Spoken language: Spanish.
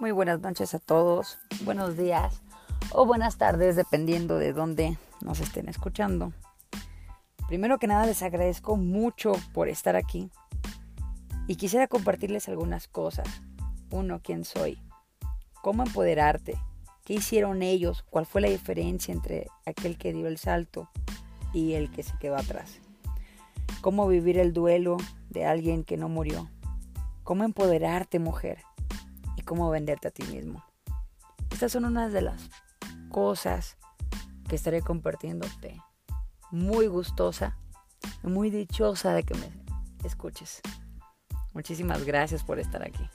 Muy buenas noches a todos, buenos días o buenas tardes, dependiendo de dónde nos estén escuchando. Primero que nada les agradezco mucho por estar aquí y quisiera compartirles algunas cosas. Uno, quién soy, cómo empoderarte, qué hicieron ellos, cuál fue la diferencia entre aquel que dio el salto y el que se quedó atrás. Cómo vivir el duelo de alguien que no murió. Cómo empoderarte, mujer cómo venderte a ti mismo. Estas son unas de las cosas que estaré compartiéndote. Muy gustosa, muy dichosa de que me escuches. Muchísimas gracias por estar aquí.